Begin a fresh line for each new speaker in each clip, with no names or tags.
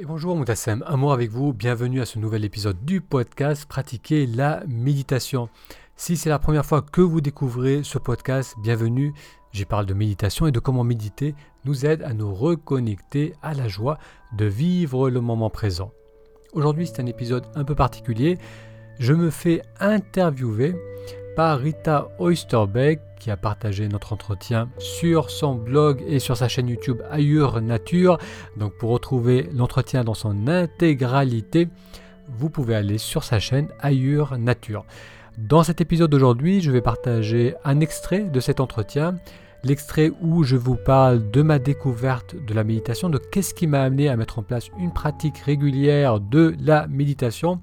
Et bonjour Moutassem, amour avec vous, bienvenue à ce nouvel épisode du podcast Pratiquer la méditation. Si c'est la première fois que vous découvrez ce podcast, bienvenue. J'y parle de méditation et de comment méditer nous aide à nous reconnecter à la joie de vivre le moment présent. Aujourd'hui c'est un épisode un peu particulier. Je me fais interviewer par Rita Oysterbeck qui a partagé notre entretien sur son blog et sur sa chaîne YouTube Ailleurs Nature. Donc pour retrouver l'entretien dans son intégralité, vous pouvez aller sur sa chaîne Ailleurs Nature. Dans cet épisode d'aujourd'hui, je vais partager un extrait de cet entretien, l'extrait où je vous parle de ma découverte de la méditation, de qu'est-ce qui m'a amené à mettre en place une pratique régulière de la méditation.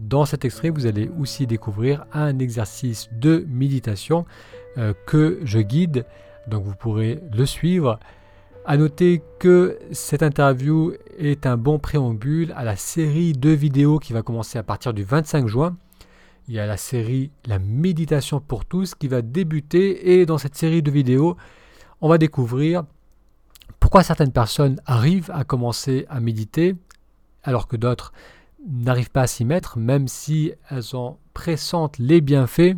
Dans cet extrait, vous allez aussi découvrir un exercice de méditation euh, que je guide, donc vous pourrez le suivre. À noter que cette interview est un bon préambule à la série de vidéos qui va commencer à partir du 25 juin. Il y a la série La méditation pour tous qui va débuter et dans cette série de vidéos, on va découvrir pourquoi certaines personnes arrivent à commencer à méditer alors que d'autres n'arrivent pas à s'y mettre, même si elles en pressentent les bienfaits.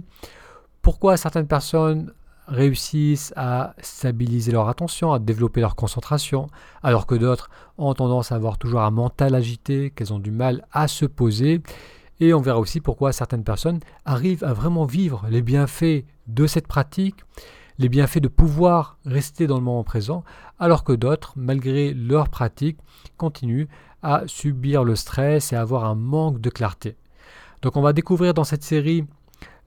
Pourquoi certaines personnes réussissent à stabiliser leur attention, à développer leur concentration, alors que d'autres ont tendance à avoir toujours un mental agité, qu'elles ont du mal à se poser? Et on verra aussi pourquoi certaines personnes arrivent à vraiment vivre les bienfaits de cette pratique, les bienfaits de pouvoir rester dans le moment présent, alors que d'autres, malgré leur pratique, continuent à subir le stress et à avoir un manque de clarté. Donc on va découvrir dans cette série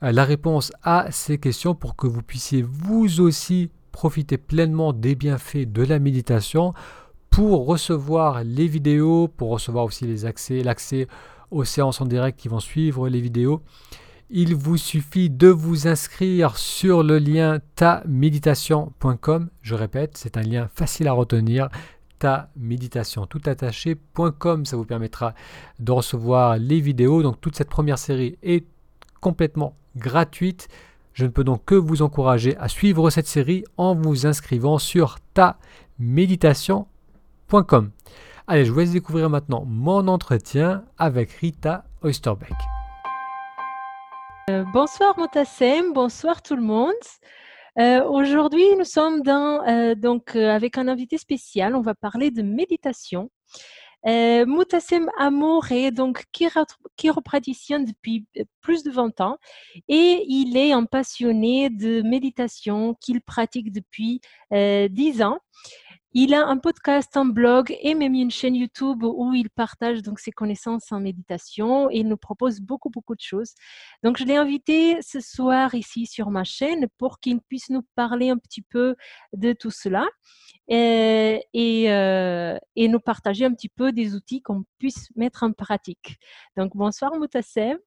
euh, la réponse à ces questions pour que vous puissiez vous aussi profiter pleinement des bienfaits de la méditation pour recevoir les vidéos, pour recevoir aussi les accès, l'accès aux séances en direct qui vont suivre les vidéos. Il vous suffit de vous inscrire sur le lien taméditation.com. Je répète, c'est un lien facile à retenir ta méditation tout attaché.com. Ça vous permettra de recevoir les vidéos. Donc toute cette première série est complètement gratuite. Je ne peux donc que vous encourager à suivre cette série en vous inscrivant sur ta méditation.com. Allez, je vous laisse découvrir maintenant mon entretien avec Rita Oysterbeck.
Euh, bonsoir Motassem, bonsoir tout le monde. Euh, aujourd'hui, nous sommes euh, donc, avec un invité spécial. On va parler de méditation. Moutassem Amour est donc chiropraticien depuis plus de 20 ans et il est un passionné de méditation qu'il pratique depuis 10 ans. Il a un podcast, un blog et même une chaîne YouTube où il partage donc ses connaissances en méditation et il nous propose beaucoup, beaucoup de choses. Donc, je l'ai invité ce soir ici sur ma chaîne pour qu'il puisse nous parler un petit peu de tout cela et, euh, nous partager un petit peu des outils qu'on puisse mettre en pratique. Donc, bonsoir Moutassem.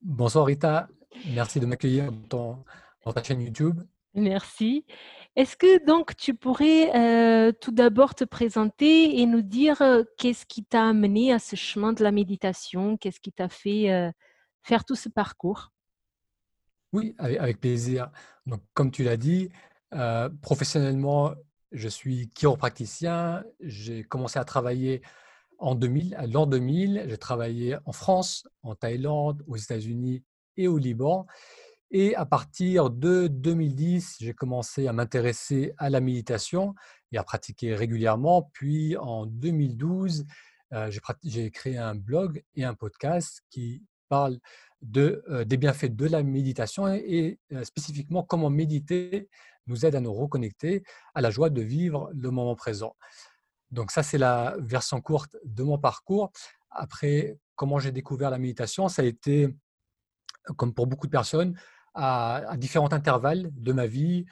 Bonsoir Rita, merci de m'accueillir dans ta chaîne YouTube.
Merci. Est-ce que donc tu pourrais euh, tout d'abord te présenter et nous dire euh, qu'est-ce qui t'a amené à ce chemin de la méditation, qu'est-ce qui t'a fait euh, faire tout ce parcours?
Oui, avec, plaisir. Donc, comme tu l'as dit, professionnellement, je suis chiropraticien. J'ai commencé à travailler en 2000, l'an 2000. J'ai travaillé en France, en Thaïlande, aux États-Unis et au Liban. Et à partir de 2010, j'ai commencé à m'intéresser à la méditation et à pratiquer régulièrement. Puis en 2012, euh, j'ai créé un blog et un podcast qui parlent de, euh, des bienfaits de la méditation et, euh, spécifiquement comment méditer nous aide à nous reconnecter à la joie de vivre le moment présent. Donc ça, c'est la version courte de mon parcours. Après, comment j'ai découvert la méditation, ça a été, comme pour beaucoup de personnes, à, différents intervalles de ma vie.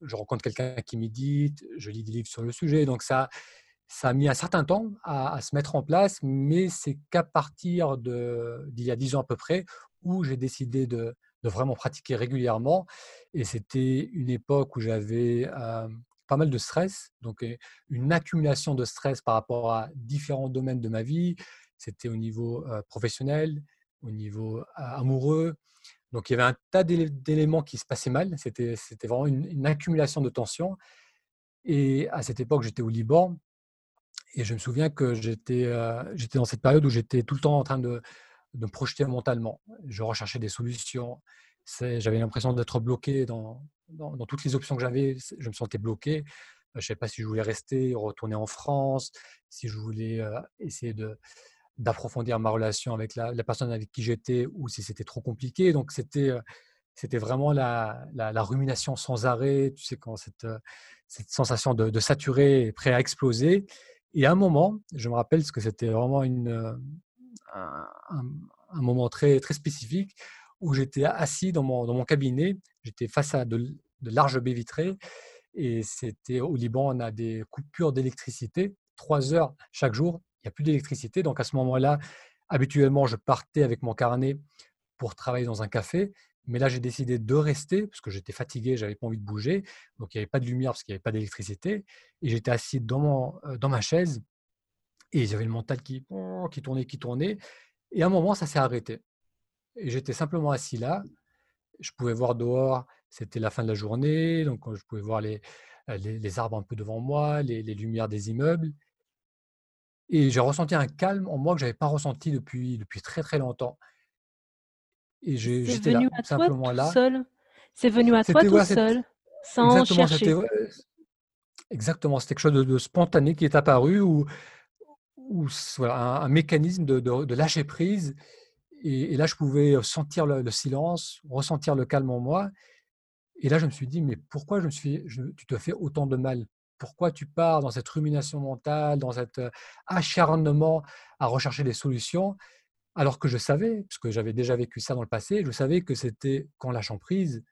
Je rencontre quelqu'un qui médite, je lis des livres sur le sujet. Donc ça, ça a mis un certain temps à, se mettre en place, mais c'est qu'à partir d'il y a dix ans à peu près où j'ai décidé de, vraiment pratiquer régulièrement. Et c'était une époque où j'avais euh, pas mal de stress, donc une accumulation de stress par rapport à différents domaines de ma vie. C'était au niveau euh, professionnel, au niveau euh, amoureux, donc il y avait un tas d'éléments qui se passaient mal. C'était vraiment une, accumulation de tensions. Et à cette époque, j'étais au Liban. Et je me souviens que j'étais j'étais dans cette période où j'étais tout le temps en train de, me projeter mentalement. Je recherchais des solutions. J'avais l'impression d'être bloqué dans, toutes les options que j'avais. Je me sentais bloqué. Je ne savais pas si je voulais rester, retourner en France, si je voulais essayer de, d'approfondir ma relation avec la, personne avec qui j'étais ou si c'était trop compliqué. Donc, c'était, c'était vraiment la, la, rumination sans arrêt, tu sais, quand cette, cette sensation de, saturer, prêt à exploser. Et à un moment, je me rappelle que c'était vraiment une, un, un, moment très, très spécifique où j'étais assis dans mon, dans mon cabinet, j'étais face à de, de larges baies vitrées et c'était au Liban, on a des coupures d'électricité, trois heures chaque jour, n'y a plus d'électricité. Donc à ce moment-là, habituellement, je partais avec mon carnet pour travailler dans un café. Mais là, j'ai décidé de rester parce que j'étais fatigué, j'avais pas envie de bouger. Donc, il n'y avait pas de lumière parce qu'il n'y avait pas d'électricité. Et j'étais assis dans, mon, euh, dans ma chaise et j'avais le mental qui, qui tournait, qui tournait. Et à un moment, ça s'est arrêté. Et j'étais simplement assis là. Je pouvais voir dehors, c'était la fin de la journée. Donc, je pouvais voir les, les, arbres un peu devant moi, les, les lumières des immeubles. Et j'ai ressenti un calme en moi que je n'avais pas ressenti depuis, depuis très très longtemps.
Et j'étais là, simplement là. Seul? C'est venu à toi tout seul, sans exactement, chercher?
Exactement, c'était quelque chose de, spontané qui est apparu ou, ou voilà, un, mécanisme de, de, lâcher prise. Et, là, je pouvais sentir le, silence, ressentir le calme en moi. Et là, je me suis dit, mais pourquoi je me suis, tu te fais autant de mal? Pourquoi tu pars dans cette rumination mentale, dans cet acharnement à rechercher des solutions, alors que je savais, parce que j'avais déjà vécu ça dans le passé, je savais que c'était qu'en lâchant prise,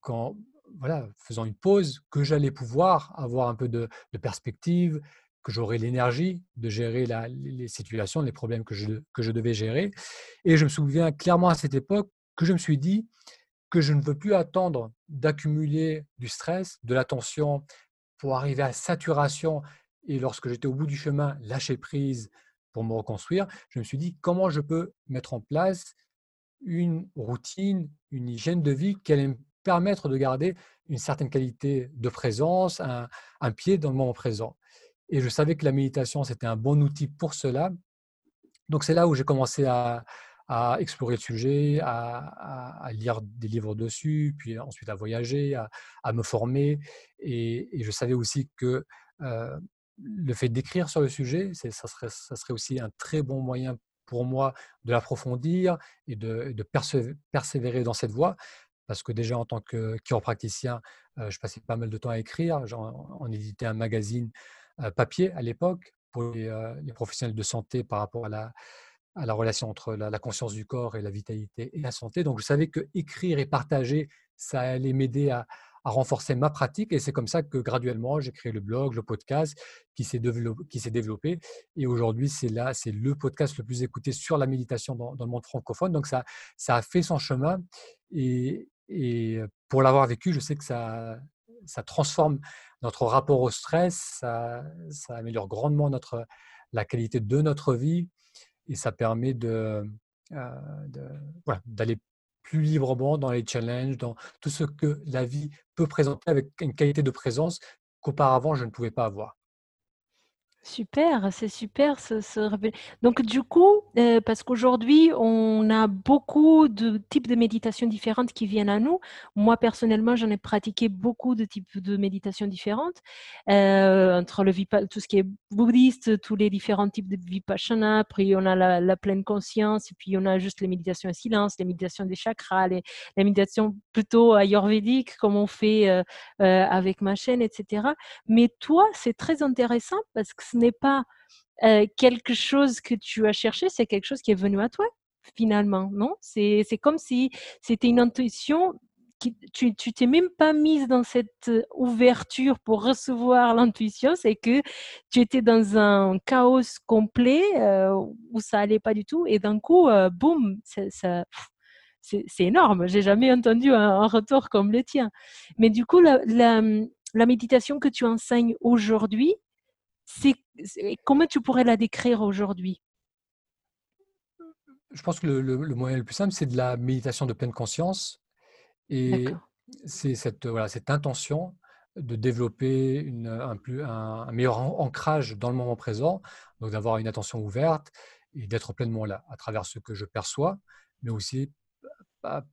qu'en voilà, faisant une pause, que j'allais pouvoir avoir un peu de, perspective, que j'aurais l'énergie de gérer les situations, les problèmes que je, que je devais gérer. Et je me souviens clairement à cette époque que je me suis dit que je ne veux plus attendre d'accumuler du stress, de la tension, pour arriver à saturation et lorsque j'étais au bout du chemin, lâcher prise pour me reconstruire, je me suis dit comment je peux mettre en place une routine, une hygiène de vie qui allait me permettre de garder une certaine qualité de présence, un, pied dans le moment présent. Et je savais que la méditation, c'était un bon outil pour cela. Donc c'est là où j'ai commencé à, explorer le sujet, à, lire des livres dessus, puis ensuite à voyager, à, me former. Et, je savais aussi que le fait d'écrire sur le sujet, ça serait, aussi un très bon moyen pour moi de l'approfondir et de, persévérer dans cette voie. Parce que déjà, en tant que chiropracticien, je passais pas mal de temps à écrire. On, éditait un magazine papier à l'époque pour les, professionnels de santé par rapport à la, à la relation entre la, conscience du corps et la vitalité et la santé. Donc, je savais que écrire et partager, ça allait m'aider à, renforcer ma pratique. Et c'est comme ça que graduellement, j'ai créé le blog, le podcast qui s'est développé. Et aujourd'hui, c'est là, c'est le podcast le plus écouté sur la méditation dans, le monde francophone. Donc, ça, ça a fait son chemin. Et, et pour l'avoir vécu, je sais que ça, ça transforme notre rapport au stress, ça, ça améliore grandement notre, la qualité de notre vie et ça permet de, d'aller plus librement dans les challenges, dans tout ce que la vie peut présenter avec une qualité de présence qu'auparavant je ne pouvais pas avoir.
Super, c'est super ce, Donc du coup, euh, parce qu'aujourd'hui, on a beaucoup de types de méditations différentes qui viennent à nous. Moi, personnellement, j'en ai pratiqué beaucoup de types de méditations différentes, euh, entre le tout ce qui est bouddhiste, tous les différents types de vipassana. Après, on a la, pleine conscience, et puis on a juste les méditations en silence, les méditations des chakras, les, méditations plutôt ayurvédiques, comme on fait euh, avec ma chaîne, etc. Mais toi, c'est très intéressant parce que ce n'est pas quelque chose que tu as cherché, c'est quelque chose qui est venu à toi finalement, non? C'est comme si c'était une intuition. Qui, tu t'es même pas mise dans cette ouverture pour recevoir l'intuition, c'est que tu étais dans un chaos complet où ça allait pas du tout et d'un coup, boum, ça, c'est énorme. J'ai jamais entendu un, retour comme le tien. Mais du coup, la méditation que tu enseignes aujourd'hui, comment tu pourrais la décrire aujourd'hui?
Je pense que le, moyen le plus simple, c'est de la méditation de pleine conscience. Et c'est cette, voilà, cette intention de développer un, plus, un, meilleur ancrage dans le moment présent, donc d'avoir une attention ouverte et d'être pleinement là à travers ce que je perçois, mais aussi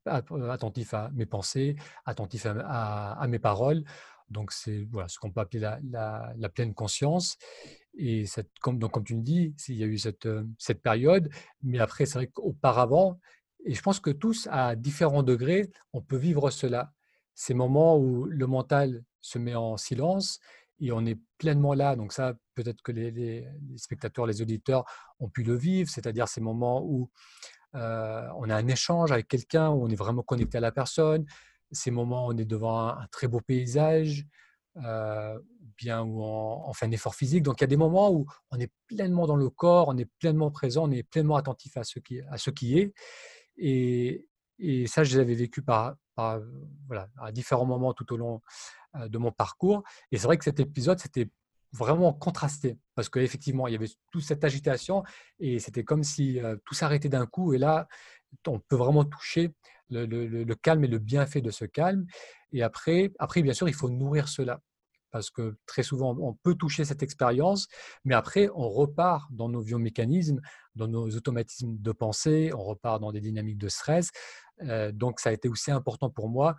attentif à mes pensées, attentif à, mes paroles. Donc, c'est voilà, ce qu'on peut appeler la, pleine conscience. Et cette, comme, donc, comme tu me dis, il y a eu cette, euh, cette période, mais après, c'est vrai qu'auparavant, et je pense que tous, à différents degrés, on peut vivre cela. Ces moments où le mental se met en silence et on est pleinement là. Donc ça, peut-être que les, spectateurs, les auditeurs ont pu le vivre, c'est-à-dire ces moments où euh, on a un échange avec quelqu'un, où on est vraiment connecté à la personne, ces moments où on est devant un, très beau paysage, euh, bien où on, fait un effort physique. Donc il y a des moments où on est pleinement dans le corps, on est pleinement présent, on est pleinement attentif à ce qui, à ce qui est. Et, ça, je l'avais vécu à différents moments tout au long euh, de mon parcours. Et c'est vrai que cet épisode, c'était vraiment contrasté parce qu'effectivement, il y avait toute cette agitation et c'était comme si euh, tout s'arrêtait d'un coup. Et là, on peut vraiment toucher le, calme et le bienfait de ce calme. Et après, après, bien sûr, il faut nourrir cela parce que très souvent, on peut toucher cette expérience, mais après, on repart dans nos biomécanismes, dans nos automatismes de pensée, on repart dans des dynamiques de stress. Euh, donc, ça a été aussi important pour moi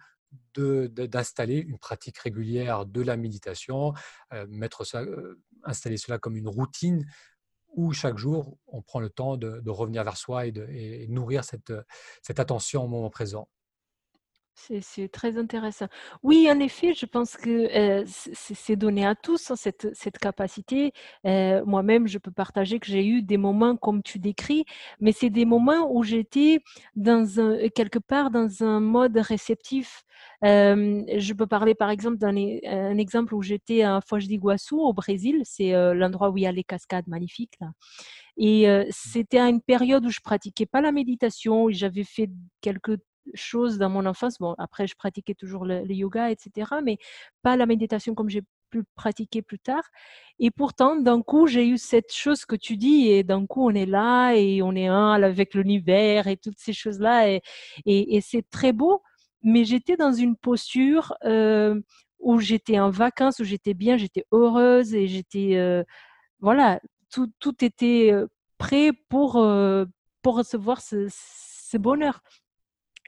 d'installer une pratique régulière de la méditation, euh, mettre ça, euh, installer cela comme une routine où chaque jour on prend le temps de, revenir vers soi et de nourrir cette, cette attention au moment présent.
C'est très intéressant. Oui, en effet, je pense que c'est donné à tous, hein, cette, cette, capacité. Moi-même, je peux partager que j'ai eu des moments comme tu décris, mais c'est des moments où j'étais dans un, quelque part dans un mode réceptif. je peux parler par exemple d'un un exemple où j'étais à Foz do Iguaçu au Brésil, c'est l'endroit où il y a les cascades magnifiques. Là. Et c'était à une période où je pratiquais pas la méditation, j'avais fait quelques choses dans mon enfance. Bon, après, je pratiquais toujours le, yoga, etc., mais pas la méditation comme j'ai pu pratiquer plus tard. Et pourtant, d'un coup, j'ai eu cette chose que tu dis, et d'un coup, on est là et on est un avec l'univers et toutes ces choses-là, et, c'est très beau. Mais j'étais dans une posture euh, où j'étais en vacances, où j'étais bien, j'étais heureuse et j'étais, euh, voilà, tout, tout était euh, prêt pour, pour recevoir ce, ce bonheur.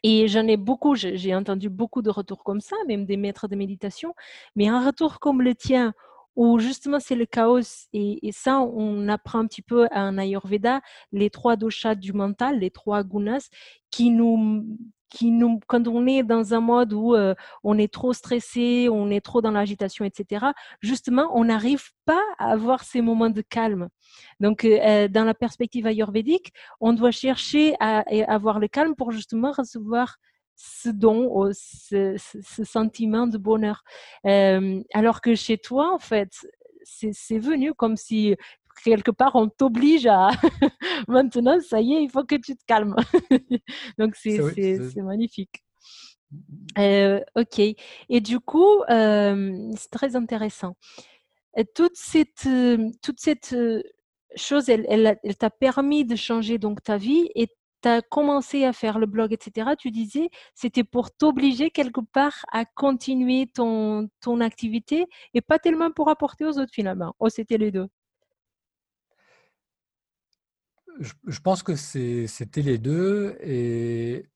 Et j'en ai beaucoup, j'ai entendu beaucoup de retours comme ça, même des maîtres de méditation, mais un retour comme le tien, où justement c'est le chaos, et, ça on apprend un petit peu en Ayurveda, les trois doshas du mental, les trois gunas, qui nous, quand on est dans un mode où euh, on est trop stressé, on est trop dans l'agitation, etc., justement, on n'arrive pas à avoir ces moments de calme. Donc, euh, euh, dans la perspective ayurvédique, on doit chercher à, avoir le calme pour justement recevoir ce don, ce, ce sentiment de bonheur. alors que chez toi, en fait, c'est venu comme si quelque part, on t'oblige à maintenant, ça y est, il faut que tu te calmes. Donc, c'est magnifique. Euh, ok. Et du coup, euh, c'est très intéressant. Et toute cette, toute cette chose, elle, elle, elle t'a permis de changer donc ta vie et tu as commencé à faire le blog, etc. Tu disais, c'était pour t'obliger quelque part à continuer ton, ton activité et pas tellement pour apporter aux autres finalement. Oh, c'était les deux
je, pense que c'était les deux. Et,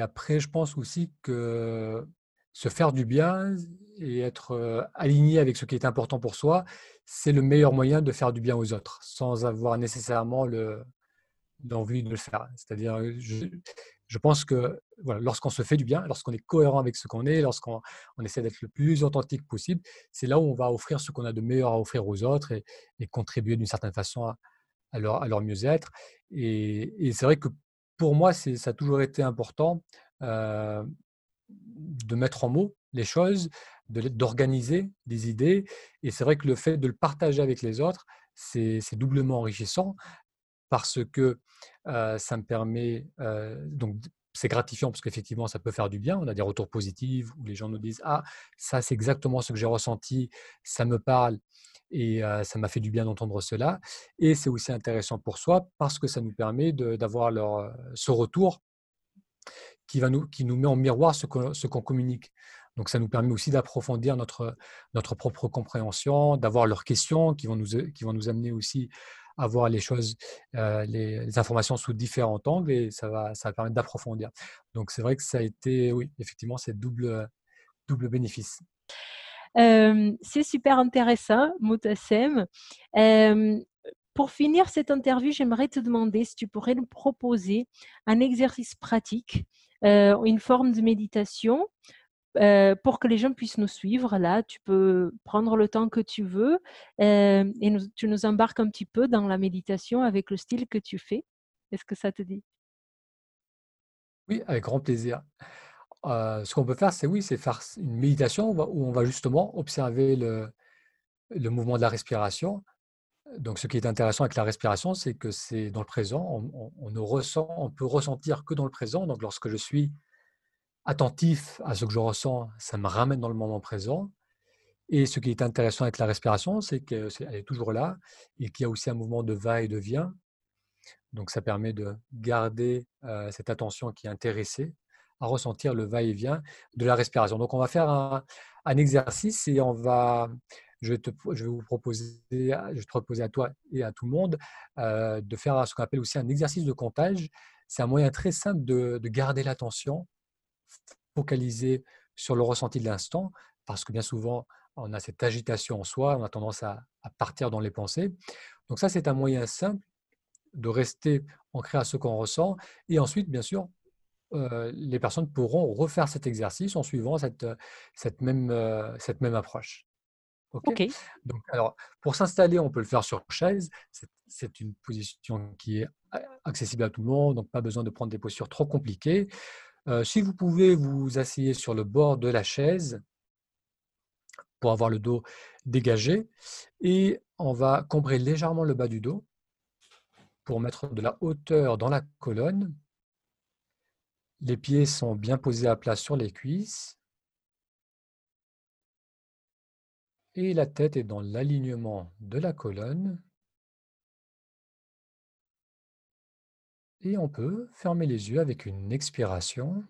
après, je pense aussi que se faire du bien et être aligné avec ce qui est important pour soi, c'est le meilleur moyen de faire du bien aux autres, sans avoir nécessairement l'envie de le faire. C'est-à-dire, je, pense que lorsqu'on se fait du bien, lorsqu'on est cohérent avec ce qu'on est, lorsqu'on essaie d'être le plus authentique possible, c'est là où on va offrir ce qu'on a de meilleur à offrir aux autres et, et contribuer d'une certaine façon à, à leur, mieux-être. Et, c'est vrai que pour moi, ça a toujours été important de mettre en mots les choses, d'organiser des idées. Et c'est vrai que le fait de le partager avec les autres, c'est doublement enrichissant parce que ça me permet, donc c'est gratifiant parce qu'effectivement, ça peut faire du bien. On a des retours positifs où les gens nous disent Ah, ça, c'est exactement ce que j'ai ressenti, ça me parle. Et ça m'a fait du bien d'entendre cela. Et c'est aussi intéressant pour soi parce que ça nous permet d'avoir ce retour qui, va nous, qui nous met en miroir ce qu'on communique. Donc ça nous permet aussi d'approfondir notre, notre propre compréhension, d'avoir leurs questions qui vont nous, qui vont nous amener aussi à voir les choses, les, informations sous différents angles et ça va, ça va permettre d'approfondir. Donc c'est vrai que ça a été, oui, effectivement, c'est double, double bénéfice.
C'est super intéressant, Moutassem. pour finir cette interview, j'aimerais te demander si tu pourrais nous proposer un exercice pratique, une forme de méditation pour que les gens puissent nous suivre, là, tu peux prendre le temps que tu veux et tu nous embarques un petit peu dans la méditation avec le style que tu fais. Est-ce que ça te dit?
Oui, avec grand plaisir. Ce qu'on peut faire, c'est oui, c'est faire une méditation où on va justement observer le, mouvement de la respiration. Donc, ce qui est intéressant avec la respiration, c'est que c'est dans le présent. On, ne ressent, on peut ressentir que dans le présent. Donc, lorsque je suis attentif à ce que je ressens, ça me ramène dans le moment présent. Et ce qui est intéressant avec la respiration, c'est qu'elle est toujours là et qu'il y a aussi un mouvement de va et de vient. Donc ça permet de garder cette attention qui est intéressée à ressentir le va-et-vient de la respiration. Donc on va faire un, exercice et on va, je vais, te, vous proposer, je vais te proposer à toi et à tout le monde de faire ce qu'on appelle aussi un exercice de comptage. C'est un moyen très simple de, de garder l'attention focaliser sur le ressenti de l'instant, parce que bien souvent, on a cette agitation en soi, on a tendance à, partir dans les pensées. Donc ça, c'est un moyen simple de rester ancré à ce qu'on ressent. Et ensuite, bien sûr, euh, les personnes pourront refaire cet exercice en suivant cette, cette, même, euh, cette même approche.
ok?
Donc, alors, pour s'installer, on peut le faire sur chaise. C'est une position qui est accessible à tout le monde, donc pas besoin de prendre des postures trop compliquées. Euh, si vous pouvez vous asseoir sur le bord de la chaise pour avoir le dos dégagé et on va combrer légèrement le bas du dos pour mettre de la hauteur dans la colonne. Les pieds sont bien posés à plat sur les cuisses. Et la tête est dans l'alignement de la colonne. Et on peut fermer les yeux avec une expiration.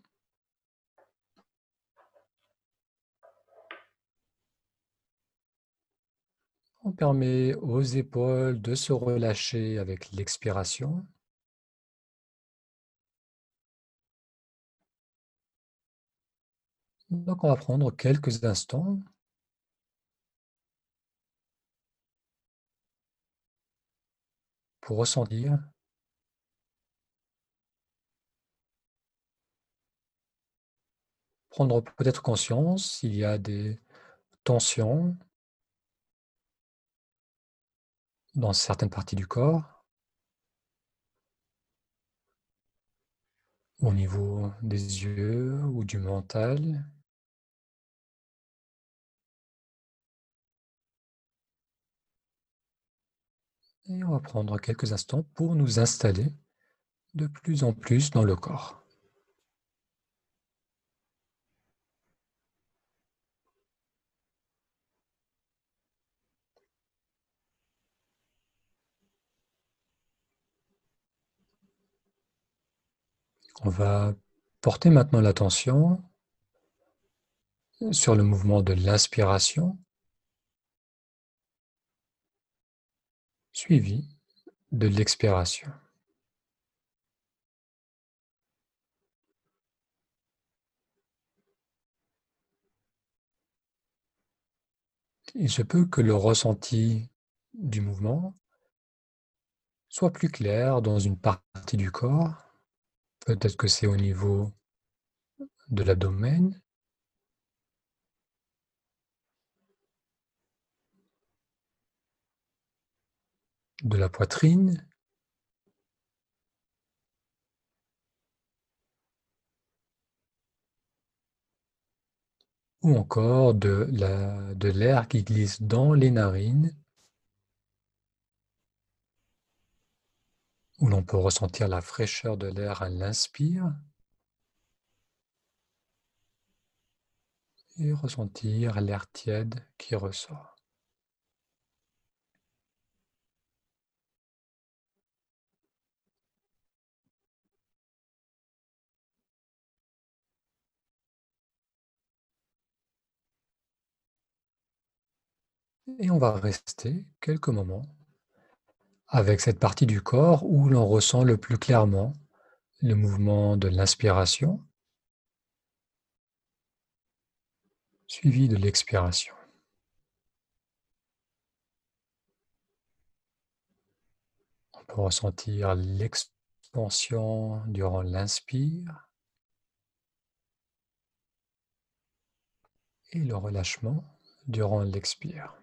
On permet aux épaules de se relâcher avec l'expiration. Donc on va prendre quelques instants. Pour ressentir. Prendre peut-être conscience s'il y a des tensions dans certaines parties du corps, au niveau des yeux ou du mental. Et on va prendre quelques instants pour nous installer de plus en plus dans le corps. On va porter maintenant l'attention sur le mouvement de l'inspiration suivi de l'expiration. Il se peut que le ressenti du mouvement soit plus clair dans une partie du corps Peut-être que c'est au niveau de l'abdomen. De la poitrine. Ou encore de l'air qui glisse dans les narines où l'on peut ressentir la fraîcheur de l'air à l'inspire et ressentir l'air tiède qui ressort. Et on va rester quelques moments avec cette partie du corps où l'on ressent le plus clairement le mouvement de l'inspiration suivi de l'expiration. On peut ressentir l'expansion durant l'inspire et le relâchement durant l'expire.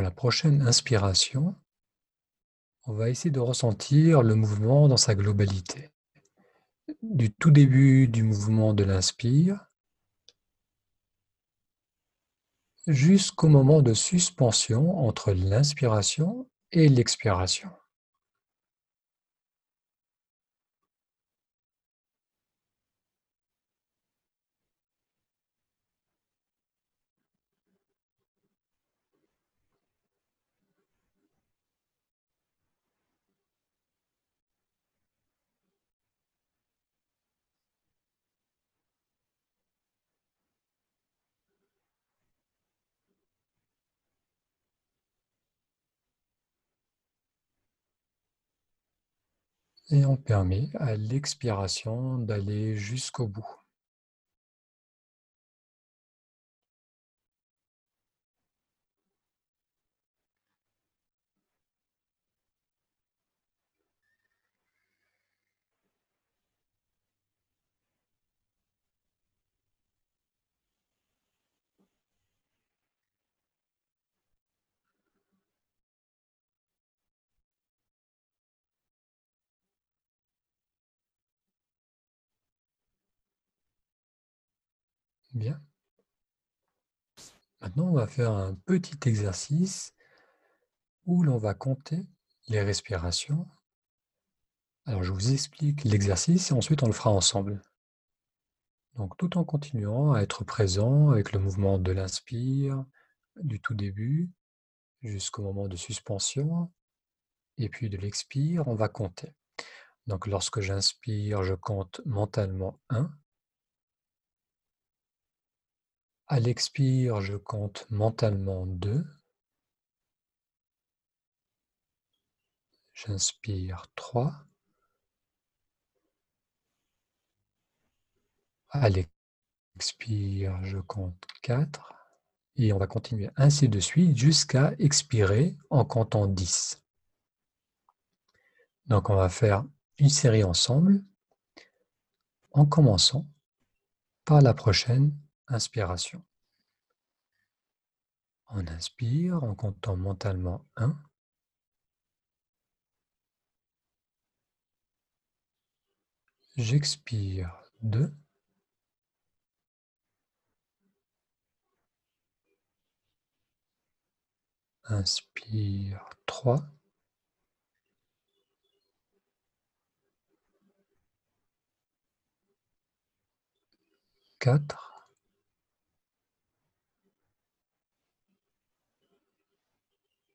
La prochaine inspiration, on va essayer de ressentir le mouvement dans sa globalité. Du tout début du mouvement de l'inspire jusqu'au moment de suspension entre l'inspiration et l'expiration. Et on permet à l'expiration d'aller jusqu'au bout. Bien. Maintenant, on va faire un petit exercice où l'on va compter les respirations. Alors, je vous explique l'exercice et ensuite on le fera ensemble. Donc, tout en continuant à être présent avec le mouvement de l'inspire, du tout début jusqu'au moment de suspension, et puis de l'expire, on va compter. Donc, lorsque j'inspire, je compte mentalement 1. À l'expire, je compte mentalement 2. J'inspire 3. À l'expire, je compte 4. Et on va continuer ainsi de suite jusqu'à expirer en comptant 10. Donc on va faire une série ensemble en commençant par la prochaine inspiration. On inspire en comptant mentalement 1. J'expire 2. Inspire 3. Quatre.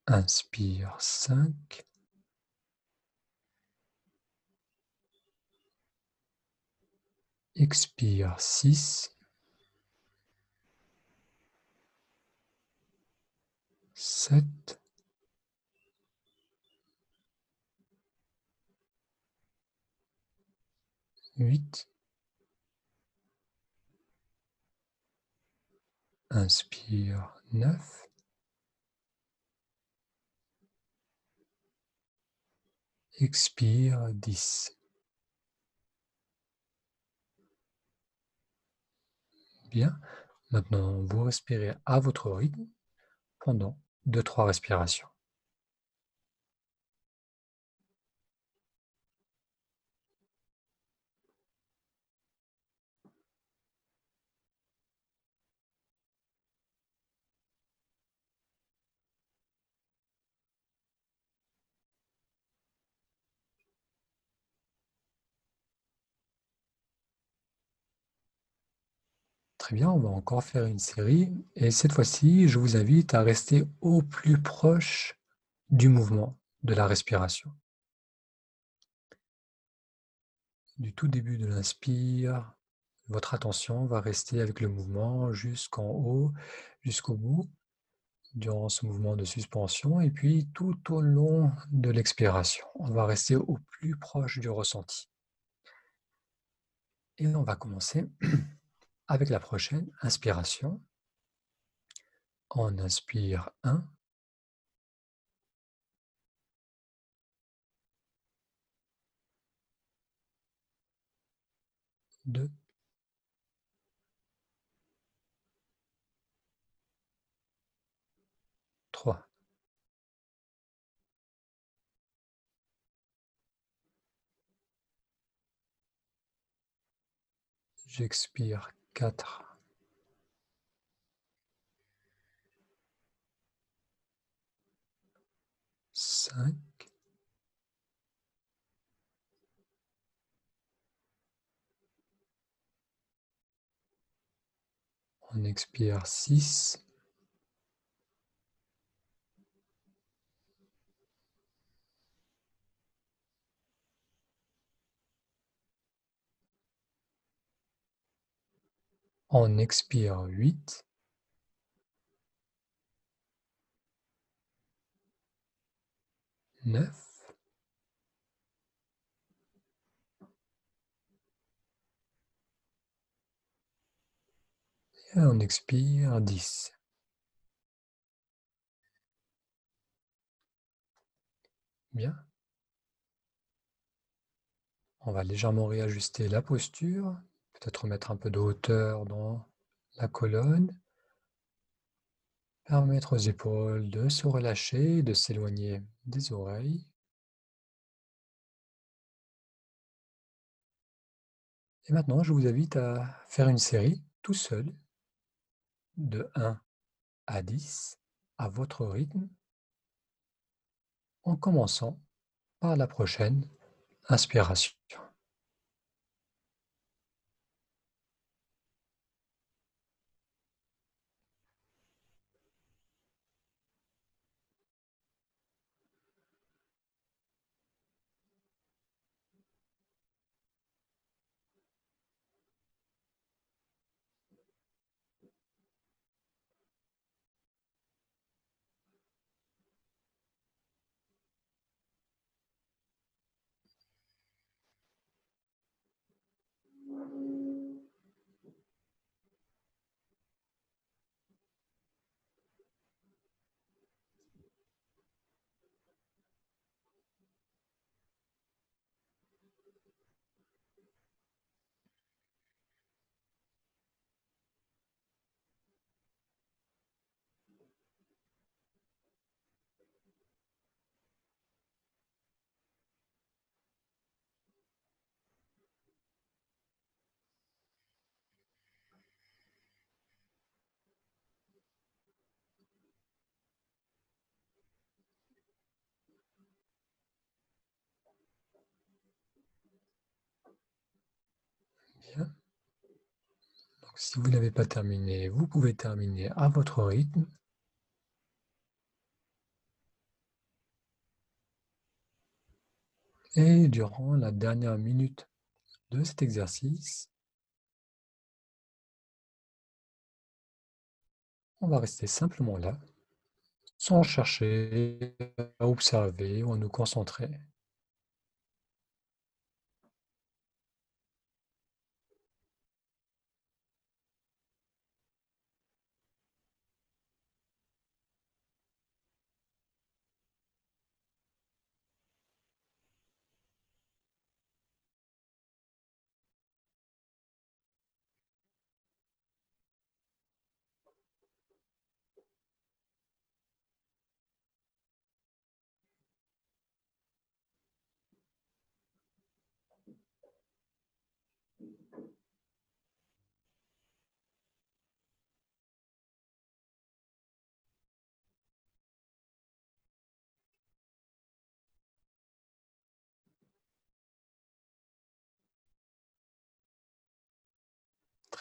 Inspire 5. Expire 6. 7. 8. Inspire 9. Expire 10. Bien. Maintenant, vous respirez à votre rythme pendant 2-3 respirations. Très bien, on va encore faire une série et cette fois-ci, je vous invite à rester au plus proche du mouvement, de la respiration. Du tout début de l'inspire, votre attention va rester avec le mouvement jusqu'en haut, jusqu'au bout, durant ce mouvement de suspension et puis tout au long de l'expiration. On va rester au plus proche du ressenti. Et on va commencer avec la prochaine inspiration. On inspire 1. 2. 3. J'expire 4. Cinq. On expire six. On expire huit. Neuf. Et on expire dix. Bien. On va légèrement réajuster la posture. Peut-être mettre un peu de hauteur dans la colonne. Permettre aux épaules de se relâcher, de s'éloigner des oreilles. Et maintenant, je vous invite à faire une série tout seul de 1 à 10 à votre rythme en commençant par la prochaine inspiration. Donc, si vous n'avez pas terminé, vous pouvez terminer à votre rythme. Et durant la dernière minute de cet exercice, on va rester simplement là, sans chercher à observer ou à nous concentrer.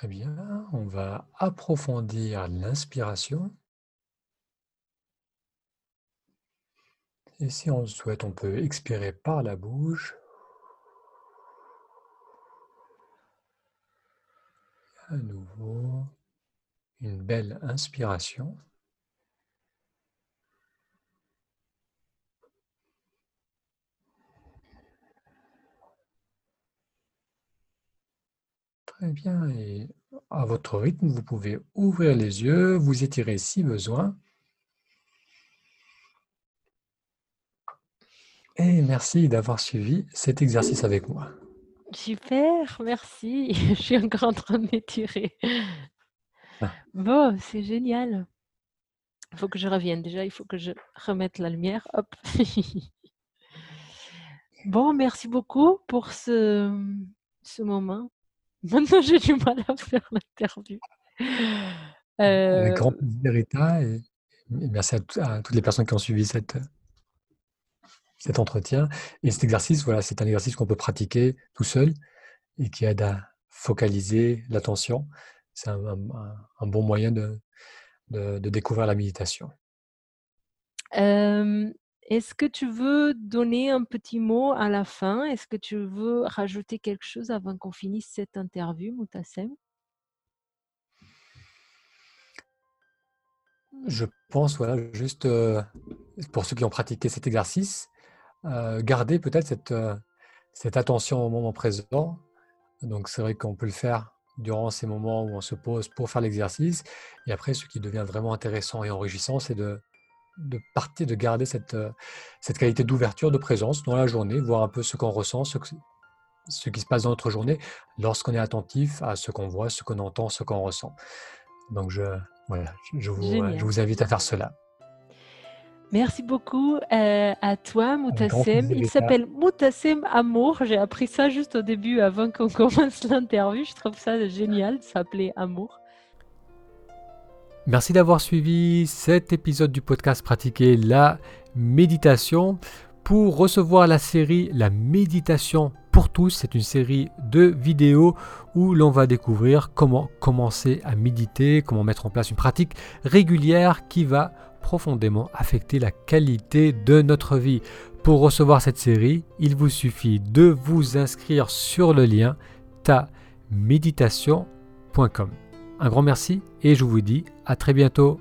Très bien. On va approfondir l'inspiration. Et si on le souhaite, on peut expirer par la bouche. À nouveau, une belle inspiration. Très bien, et à votre rythme, vous pouvez ouvrir les yeux, vous étirer si besoin. Et merci d'avoir suivi cet exercice avec moi.
Super, merci. Je suis encore en train de m'étirer. Ah. Bon, c'est génial. Il faut que je revienne. Déjà, il faut que je remette la lumière. Hop. bon, merci beaucoup pour ce, ce moment. Maintenant, j'ai du mal à faire l'interview.
Avec grand euh, plaisir, Rita. Et merci à, toutes les personnes qui ont suivi cette, cet entretien. Et cet exercice, voilà, c'est un exercice qu'on peut pratiquer tout seul et qui aide à focaliser l'attention. C'est un, bon moyen de, de, découvrir la méditation.
Est-ce que tu veux donner un petit mot à la fin? Est-ce que tu veux rajouter quelque chose avant qu'on finisse cette interview, Moutassem?
Je pense, voilà, juste pour ceux qui ont pratiqué cet exercice, euh, garder peut-être cette, euh, cette attention au moment présent. Donc c'est vrai qu'on peut le faire durant ces moments où on se pose pour faire l'exercice. Et après, ce qui devient vraiment intéressant et enrichissant, c'est de, de partir, de garder cette, euh, cette qualité d'ouverture, de présence dans la journée, voir un peu ce qu'on ressent, ce, ce qui se passe dans notre journée, lorsqu'on est attentif à ce qu'on voit, ce qu'on entend, ce qu'on ressent. Donc je, voilà, je vous, je vous invite à faire cela.
Merci beaucoup euh, à toi, Moutassem. Il s'appelle Moutassem Amour. J'ai appris ça juste au début, avant qu'on commence l'interview. Je trouve ça génial de s'appeler Amour.
Merci d'avoir suivi cet épisode du podcast Pratiquer la méditation. Pour recevoir la série La méditation pour tous, c'est une série de vidéos où l'on va découvrir comment commencer à méditer, comment mettre en place une pratique régulière qui va profondément affecter la qualité de notre vie. Pour recevoir cette série, il vous suffit de vous inscrire sur le lien ta-méditation.com. Un grand merci et je vous dis à très bientôt.